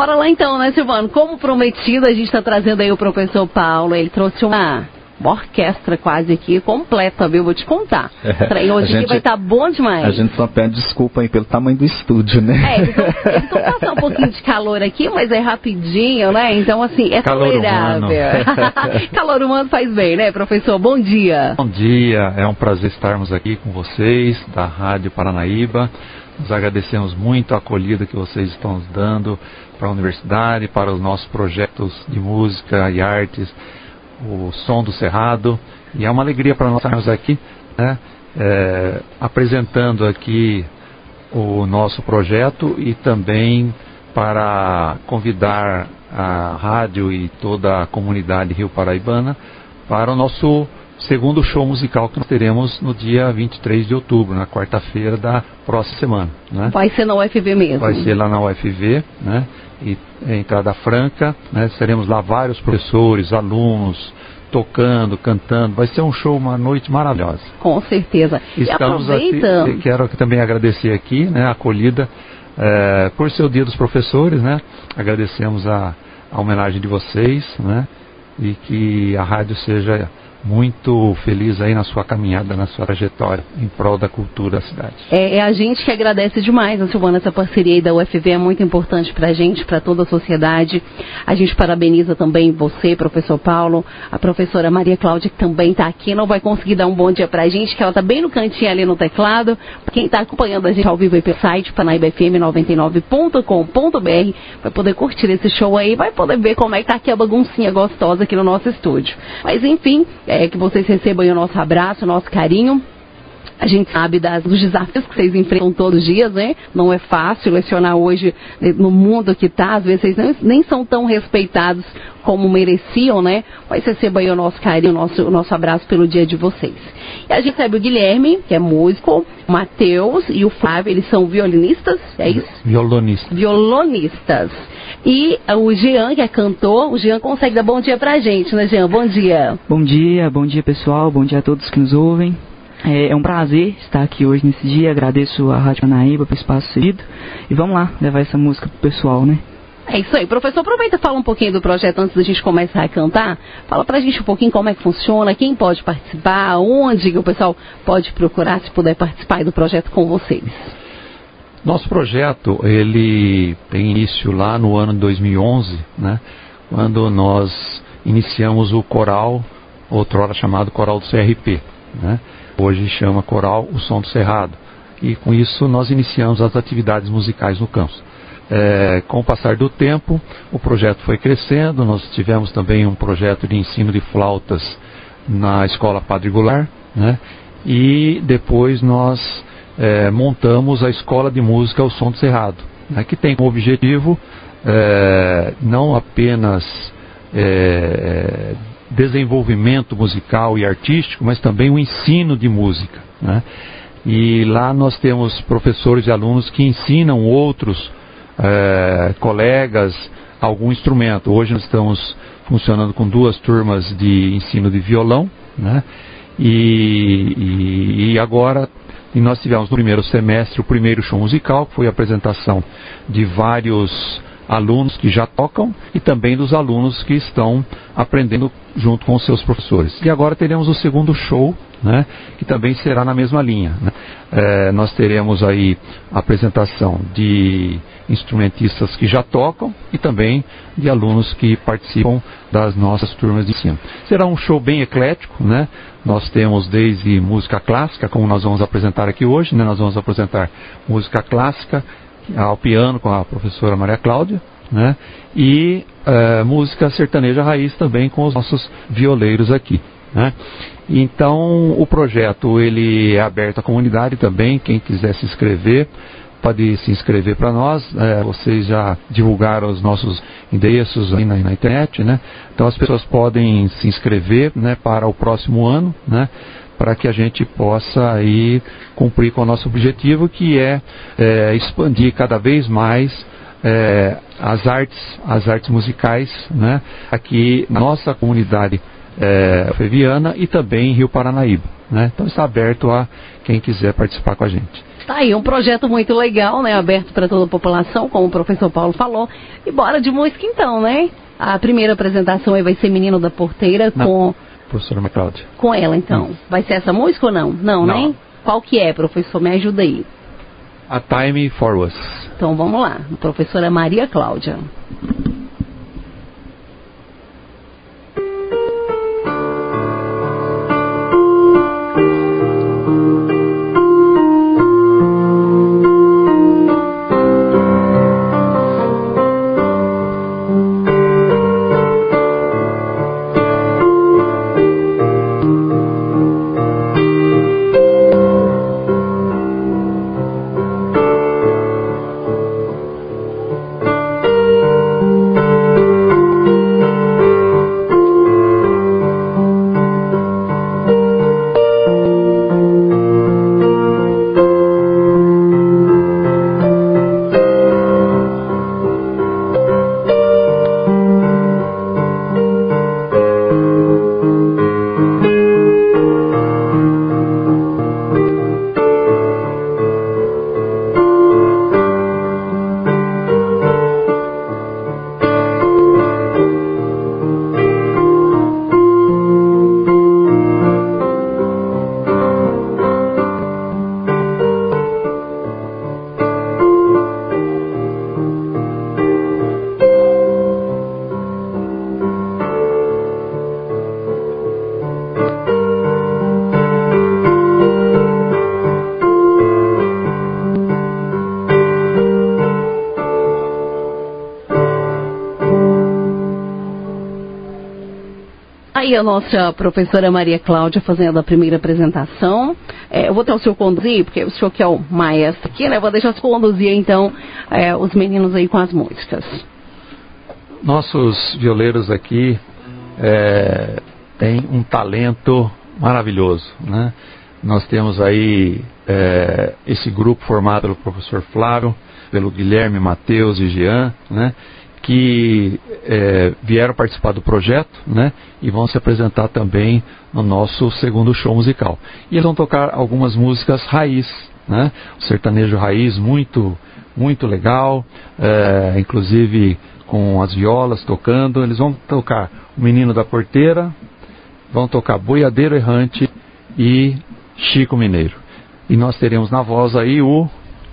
Bora lá então, né, Silvano? Como prometido, a gente está trazendo aí o professor Paulo. Ele trouxe uma, uma orquestra quase aqui completa, viu? Vou te contar. É, hoje gente, aqui vai estar tá bom demais. A gente só pede desculpa aí pelo tamanho do estúdio, né? É, eles estão passando um pouquinho de calor aqui, mas é rapidinho, né? Então, assim, é calor tolerável. Humano. calor humano faz bem, né, professor? Bom dia. Bom dia, é um prazer estarmos aqui com vocês da Rádio Paranaíba. Nós agradecemos muito a acolhida que vocês estão nos dando para a universidade, para os nossos projetos de música e artes, o Som do Cerrado. E é uma alegria para nós estarmos aqui, né, é, apresentando aqui o nosso projeto e também para convidar a rádio e toda a comunidade rio paraibana para o nosso segundo show musical que nós teremos no dia 23 de outubro, na quarta-feira da próxima semana. Né? Vai ser na UFV mesmo? Vai ser lá na UFV, né? E é entrada franca, né? Seremos lá vários professores, alunos, tocando, cantando. Vai ser um show, uma noite maravilhosa. Com certeza. Estamos aqui, quero também agradecer aqui, né, a acolhida é, por ser o Dia dos Professores, né? Agradecemos a, a homenagem de vocês, né? E que a rádio seja muito feliz aí na sua caminhada, na sua trajetória em prol da cultura da cidade. É, é a gente que agradece demais, né, Silvana, essa parceria aí da UFV é muito importante para a gente, para toda a sociedade. A gente parabeniza também você, professor Paulo, a professora Maria Cláudia, que também está aqui, não vai conseguir dar um bom dia para a gente, que ela está bem no cantinho ali no teclado. Quem está acompanhando a gente ao vivo aí pelo site, panaibfm99.com.br, vai poder curtir esse show aí, vai poder ver como é que tá aqui a baguncinha gostosa aqui no nosso estúdio. Mas enfim, é, que vocês recebam o nosso abraço, o nosso carinho. A gente sabe das, dos desafios que vocês enfrentam todos os dias, né? Não é fácil lecionar hoje no mundo que está, às vezes vocês nem, são tão respeitados como mereciam, né? Mas receba aí o nosso carinho, o nosso, o nosso abraço pelo dia de vocês. E a gente recebe o Guilherme, que é músico, o Matheus e o Flávio, eles são violinistas, é isso? Violonistas. Violonistas. E o Jean, que é cantor, o Jean consegue dar bom dia pra gente, né, Jean? Bom dia. Bom dia, bom dia pessoal, bom dia a todos que nos ouvem. É, é um prazer estar aqui hoje nesse dia. Agradeço a Rádio Manaíba pelo espaço cedido. E vamos lá levar essa música pro pessoal, né? É isso aí. Professor, aproveita e fala um pouquinho do projeto antes da gente começar a cantar. Fala pra gente um pouquinho como é que funciona, quem pode participar, onde o pessoal pode procurar se puder participar do projeto com vocês. Nosso projeto, ele tem início lá no ano de 2011, né? Quando nós iniciamos o coral, outrora chamado Coral do CRP, né? hoje chama Coral O Som do Cerrado. E com isso nós iniciamos as atividades musicais no campus. É, com o passar do tempo, o projeto foi crescendo, nós tivemos também um projeto de ensino de flautas na Escola Padre Goulart, né? e depois nós é, montamos a Escola de Música O Som do Cerrado, né? que tem como objetivo é, não apenas é, desenvolvimento musical e artístico, mas também o ensino de música. Né? E lá nós temos professores e alunos que ensinam outros é, colegas algum instrumento. Hoje nós estamos funcionando com duas turmas de ensino de violão, né? E, e, e agora e nós tivemos no primeiro semestre o primeiro show musical, que foi a apresentação de vários alunos que já tocam e também dos alunos que estão aprendendo junto com os seus professores. E agora teremos o segundo show, né, que também será na mesma linha. Né? É, nós teremos aí a apresentação de instrumentistas que já tocam e também de alunos que participam das nossas turmas de ensino. Será um show bem eclético, né? Nós temos desde música clássica, como nós vamos apresentar aqui hoje, né? Nós vamos apresentar música clássica, ao piano com a professora Maria Cláudia, né? E uh, música sertaneja raiz também com os nossos violeiros aqui. Né? Então o projeto ele é aberto à comunidade também, quem quiser se inscrever pode se inscrever para nós. É, vocês já divulgaram os nossos endereços aí na, na, internet, né? Então as pessoas podem se inscrever, né, para o próximo ano, né? Para que a gente possa aí cumprir com o nosso objetivo, que é, é expandir cada vez mais é, as artes, as artes musicais, né, aqui na nossa comunidade é, Feviana e também em Rio Paranaíba. Né? Então está aberto a quem quiser participar com a gente. Tá aí, um projeto muito legal, né? Aberto para toda a população, como o professor Paulo falou. E bora de música então, né? A primeira apresentação aí vai ser Menino da Porteira Não. com. Professora Macláudia. Com ela, então. Hum. Vai ser essa música ou não? Não, Não. né? Qual que é, professor? Me ajuda aí. A Time for Us. Então vamos lá. Professora Maria Cláudia. Aí a nossa professora Maria Cláudia fazendo a primeira apresentação. É, eu vou ter o senhor conduzir, porque o senhor que é o maestro aqui, né? Eu vou deixar o senhor conduzir então é, os meninos aí com as músicas. Nossos violeiros aqui é, têm um talento maravilhoso. Né? Nós temos aí é, esse grupo formado pelo professor Flávio, pelo Guilherme, Matheus e Jean, né? Que é, vieram participar do projeto né? e vão se apresentar também no nosso segundo show musical. E eles vão tocar algumas músicas raiz, né? o sertanejo raiz muito, muito legal, é, inclusive com as violas tocando. Eles vão tocar O Menino da Porteira, vão tocar Boiadeiro Errante e Chico Mineiro. E nós teremos na voz aí o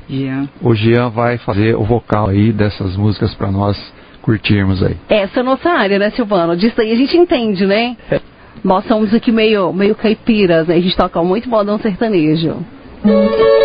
Jean. o Jean vai fazer o vocal aí dessas músicas para nós curtirmos aí. Essa é a nossa área, né, Silvano? Disso aí a gente entende, né? Nós somos aqui meio, meio caipiras, né? A gente toca muito modão sertanejo. Toda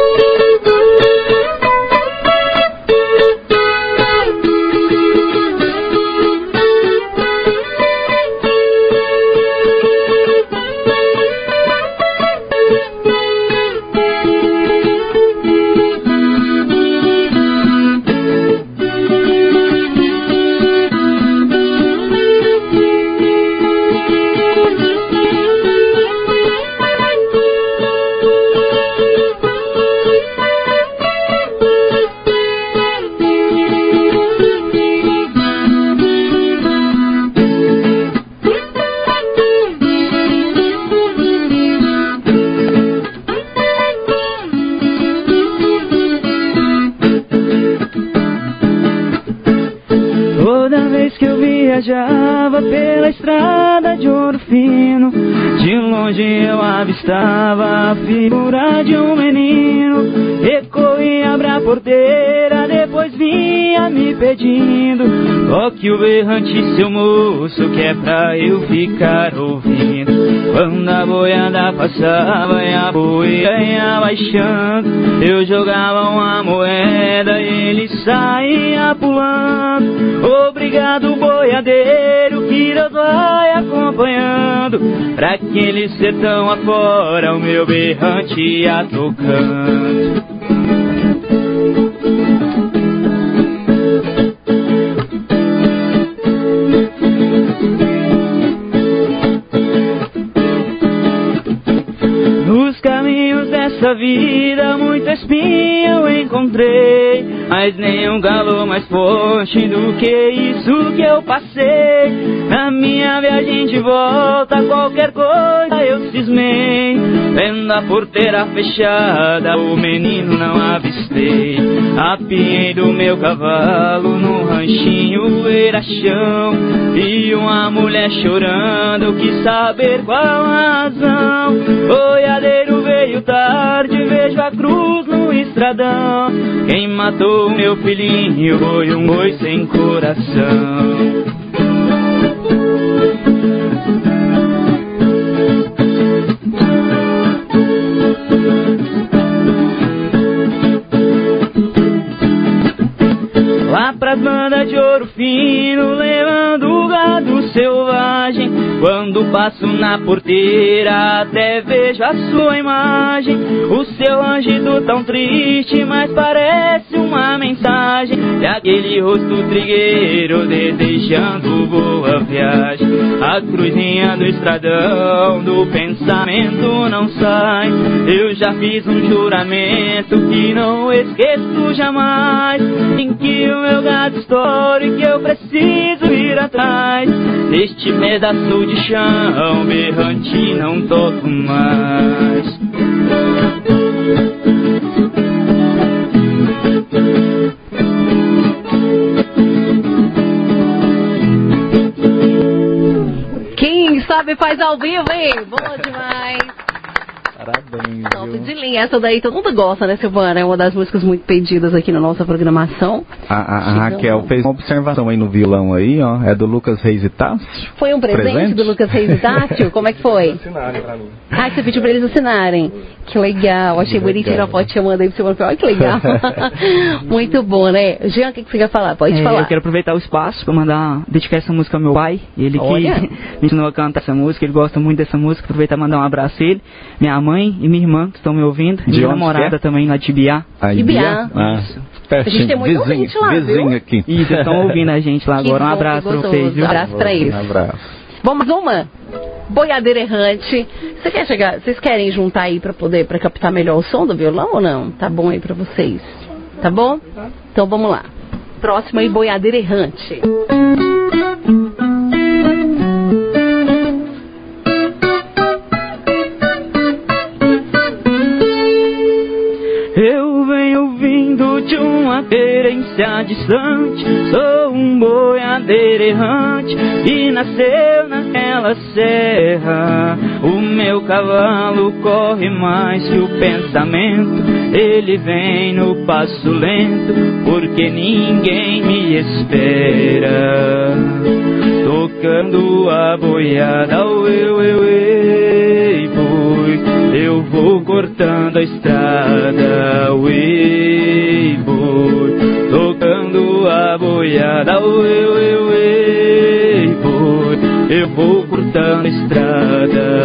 vinha me pedindo: Toque o berrante, seu moço, que é pra eu ficar ouvindo. Quando a boiada passava e a boia ia baixando, eu jogava uma moeda e ele saía pulando. Obrigado, boiadeiro, que Deus vai acompanhando. Pra aquele sertão afora, o meu berrante ia tocando. Nessa vida muita espinha eu encontrei Mas nenhum calor mais forte do que isso que eu passei. Na minha viagem de volta qualquer coisa eu cismei. Vendo a porteira fechada o menino não avistei. Apiei do meu cavalo no ranchinho era chão. E uma mulher chorando quis saber qual a razão. Boiadeiro tarde, vejo a cruz no estradão. Quem matou meu filhinho foi um boi sem coração Quando passo na porteira, até vejo a sua imagem. O seu angido tão triste, mas parece uma mensagem. Aquele rosto trigueiro, desejando boa viagem. A cruzinha do estradão, do pensamento não sai. Eu já fiz um juramento que não esqueço jamais. Em que o meu gado estoure, que eu preciso ir atrás. Neste pedaço de chão, berrante não toco mais. Sabe faz ao vivo, hein? Boa demais. Linha. Essa daí todo mundo gosta, né, Silvana? É uma das músicas muito pedidas aqui na nossa programação. A, a- a. Raquel fez uma observação aí no violão aí, ó. É do Lucas Reis e Tássio. Foi um presente, Presente? do Lucas Reis e Tátil? Como é que foi? Assinarem pra mim. Ah, você pediu pra eles assinarem. Que legal. Achei Que bonitinho legal. a foto chamando aí pro Silvano. Olha que legal. muito bom, né? Jean, o que, que você quer falar? Pode É, falar. Eu quero aproveitar o espaço para mandar dedicar essa música ao meu pai. Ele Olha. que me ensinou a cantar essa música, ele gosta muito dessa música. Aproveitar e mandar um abraço a ele, minha mãe e minha irmã que estão me ouvindo, De minha onde namorada é? também lá de Ibiá. Aí, Ibiá. Ah, A gente tem muito vizinho, ouvinte lá, viu? vizinho aqui. E eles estão ouvindo a gente lá Que agora. Um abraço gostoso. vocês, viu? Abraço pra eles. Um abraço. Vamos uma? Boiadeira errante. Você quer chegar? Vocês querem juntar aí pra poder para captar melhor o som do violão ou não? Tá bom aí pra vocês? Tá bom? Então vamos lá. Próximo aí, boiadeira errante. De uma querência distante. Sou um boiadeiro errante E nasceu naquela serra. O meu cavalo corre mais que o pensamento. Ele vem no passo lento Porque ninguém me espera. Tocando a boiada, ue, ue, ue, boi eu vou cortando a estrada, tocando a boiada, ui, ui, boi, eu vou cortando a estrada.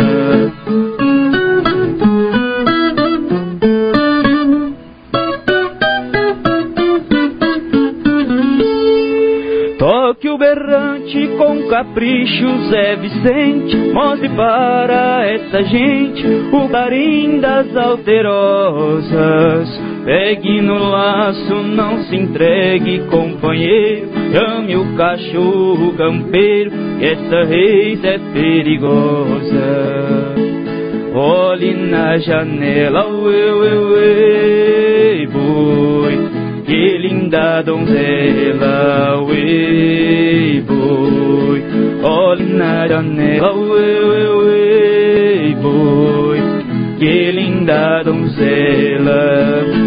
Toque o berrante com capricho, Zé Vicente. Mostre para essa gente o carinho das alterosas. Pegue no laço, não se entregue, companheiro. Chame o cachorro campeiro, que essa reis é perigosa. Olhe na janela, uê, uê, uê, boi. Que linda donzela, uê, boi. Olhe na janela, uê, uê, uê, boi. Que linda donzela.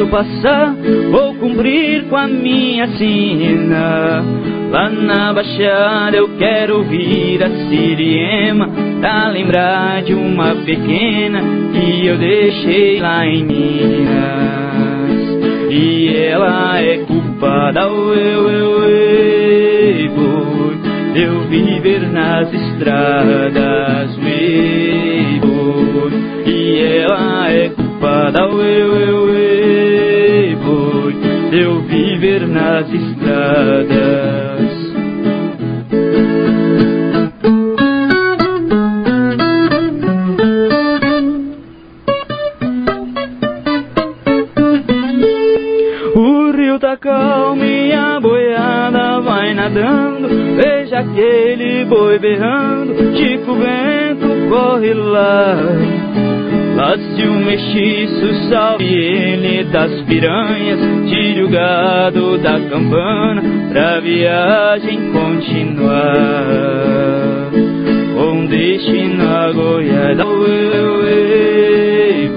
Gado passar, vou cumprir com a minha sina. Lá na Baixada eu quero ouvir a siriema, pra lembrar de uma pequena que eu deixei lá em Minas. E ela é culpada, uê, uê, uê, boi, eu viver nas estradas, uê, boi. E ela é culpada boi, de eu viver nas estradas. O rio tá calmo e a boiada vai nadando. Veja aquele boi berrando, Chico Vento corre lá. Se o mestiço salve ele das piranhas, tire o gado da campana pra viagem continuar. Com destino a Goiás,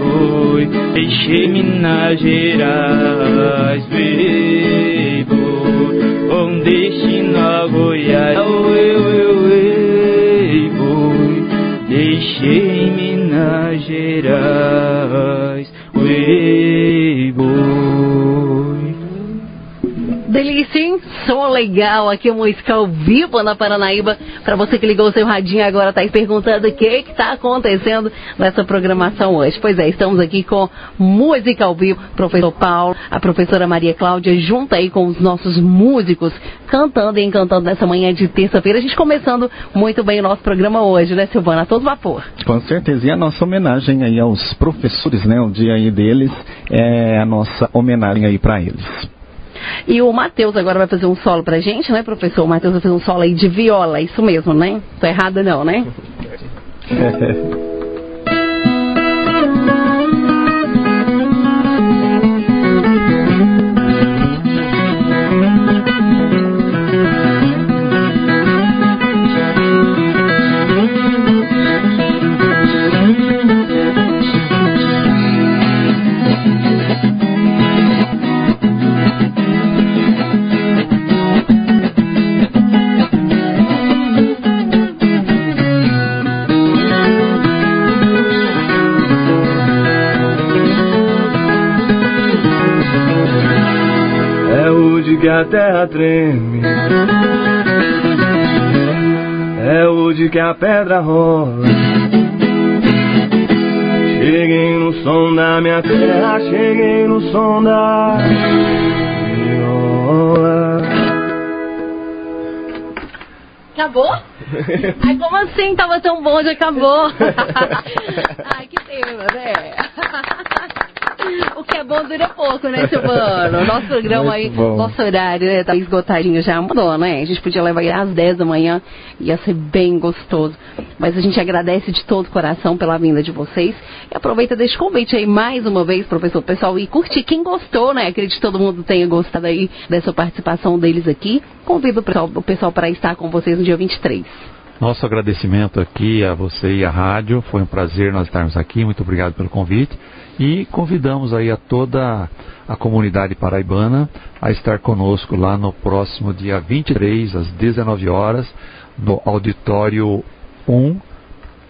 boi, deixei Minas Gerais, boi, destino a Minas Gerais, uê, boi. Delícia, hein? Som legal aqui, música ao vivo na Paranaíba. Para você que ligou o seu radinho agora, tá aí perguntando o que que tá acontecendo nessa programação hoje. Pois é, estamos aqui com música ao vivo, professor Paulo, a professora Maria Cláudia, junto aí com os nossos músicos, cantando e encantando nessa manhã de terça-feira. A gente começando muito bem o nosso programa hoje, né, Silvana? A todo vapor. Com certeza. E a nossa homenagem aí aos professores, né? O dia aí deles é a nossa homenagem aí para eles. E o Matheus agora vai fazer um solo pra gente, né, professor? O Matheus vai fazer um solo aí de viola, isso mesmo, né? Tô errada não, né? a terra treme. É hoje que a pedra rola. Cheguei no som da minha terra, cheguei no som da viola. Acabou? Ai, como assim? Tava tão bom, já acabou. Ai, que pena, né? O que é bom dura pouco, né, Silvano? Nosso programa Muito aí, bom. nosso horário, né, tá esgotadinho já mudou, né? A gente podia levar aí às 10 da manhã, ia ser bem gostoso. Mas a gente agradece de todo o coração pela vinda de vocês. E aproveita deste convite aí mais uma vez, professor, pessoal, e curtir. Quem gostou, né? Acredito que todo mundo tenha gostado aí dessa participação deles aqui. Convido o pessoal, o pessoal para estar com vocês no dia 23. Nosso agradecimento aqui a você e à rádio. Foi um prazer nós estarmos aqui. Muito obrigado pelo convite. E convidamos aí a toda a comunidade paraibana a estar conosco lá no próximo dia 23, às 19 horas, no auditório 1,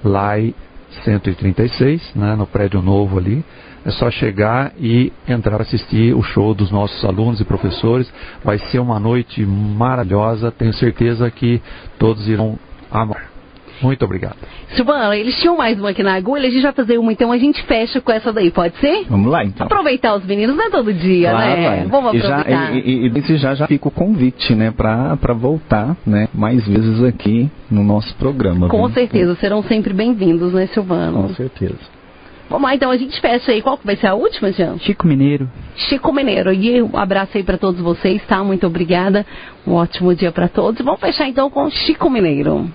LAI 136, né, no prédio novo ali. É só chegar e entrar assistir o show dos nossos alunos e professores. Vai ser uma noite maravilhosa. Tenho certeza que todos irão amar. Muito obrigado. Silvana, eles tinham mais uma aqui na agulha, a gente vai fazer uma, então a gente fecha com essa daí, pode ser? Vamos lá então. Aproveitar os meninos, não é todo dia, Claro, né? vai. Vamos e já, aproveitar. e, e, e desse já, já fica o convite, né, pra, pra voltar, né, mais vezes aqui no nosso programa. Com viu? certeza, serão sempre bem-vindos, né, Silvano? Com certeza. Vamos lá, então a gente fecha aí. Qual que vai ser a última, Jean? Chico Mineiro. Chico Mineiro. E um abraço aí para todos vocês, tá? Muito obrigada. Um ótimo dia para todos. Vamos fechar então com Chico Mineiro.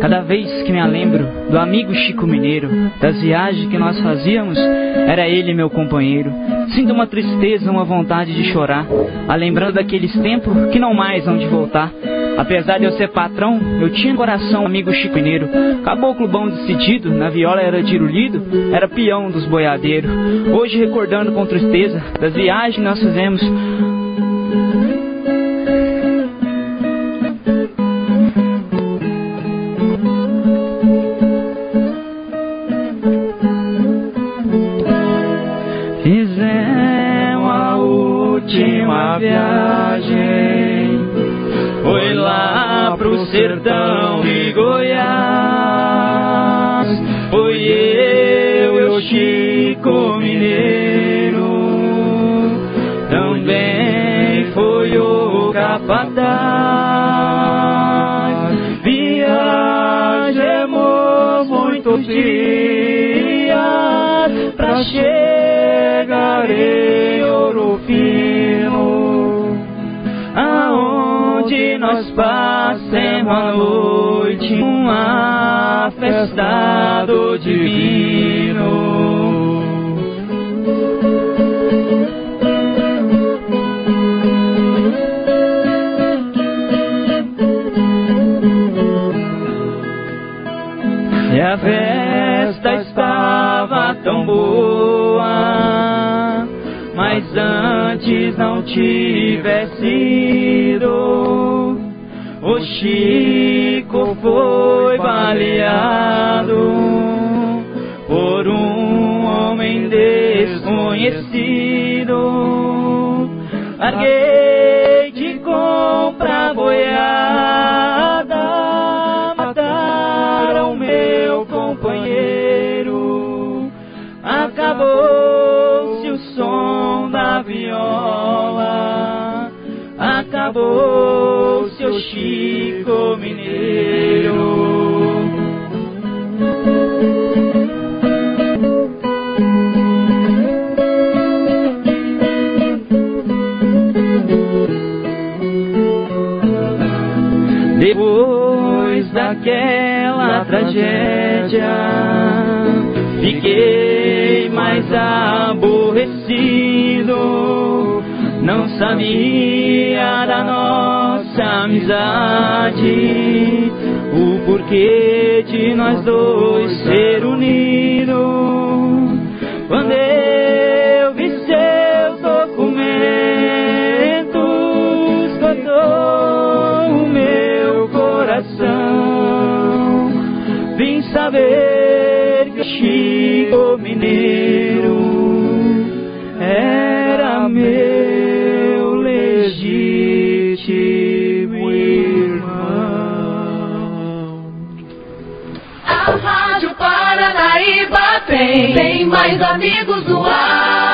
Cada vez que me lembro do amigo Chico Mineiro, das viagens que nós fazíamos, era ele meu companheiro. Sinto uma tristeza, uma vontade de chorar, a lembrando daqueles tempos que não mais hão de voltar. Apesar de eu ser patrão, eu tinha coração amigo Chico Mineiro. Caboclo bom decidido, na viola era tiro lido, era peão dos boiadeiros. Hoje recordando com tristeza das viagens que nós Fizemos Sertão e Goiás. Foi eu, eu Chico Mineiro, também foi o capataz. Viajemos muitos dias pra chegar. Nós passemos a noite, uma festa do divino. E a festa estava tão boa, mas antes não tivesse ido. Chico foi baleado por um homem desconhecido. Larguei acabou-se o Chico Mineiro. Depois daquela tragédia, fiquei mais aborrecido. Não sabia da nossa amizade, o porquê de nós dois ser unidos. Quando eu vi seus documentos, cortou o meu coração. Vim saber que Chico Mineiro era meu Paranaíba tem, tem mais amigos do ar.